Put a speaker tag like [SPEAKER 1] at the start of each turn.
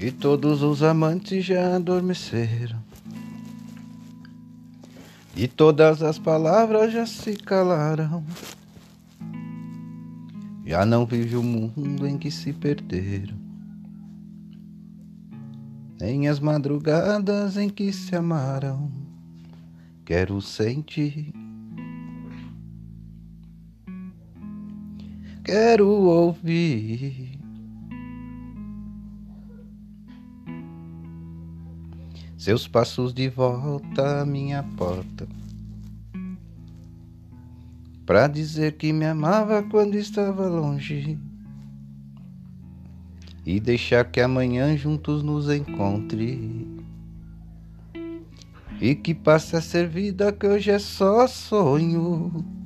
[SPEAKER 1] E todos os amantes já adormeceram. E todas as palavras já se calaram. Já não vive o mundo em que se perderam. Nem as madrugadas em que se amaram. Quero sentir. Quero ouvir. Seus passos de volta à minha porta. Pra dizer que me amava quando estava longe. E deixar que amanhã juntos nos encontre. E que passe a ser vida que hoje é só sonho.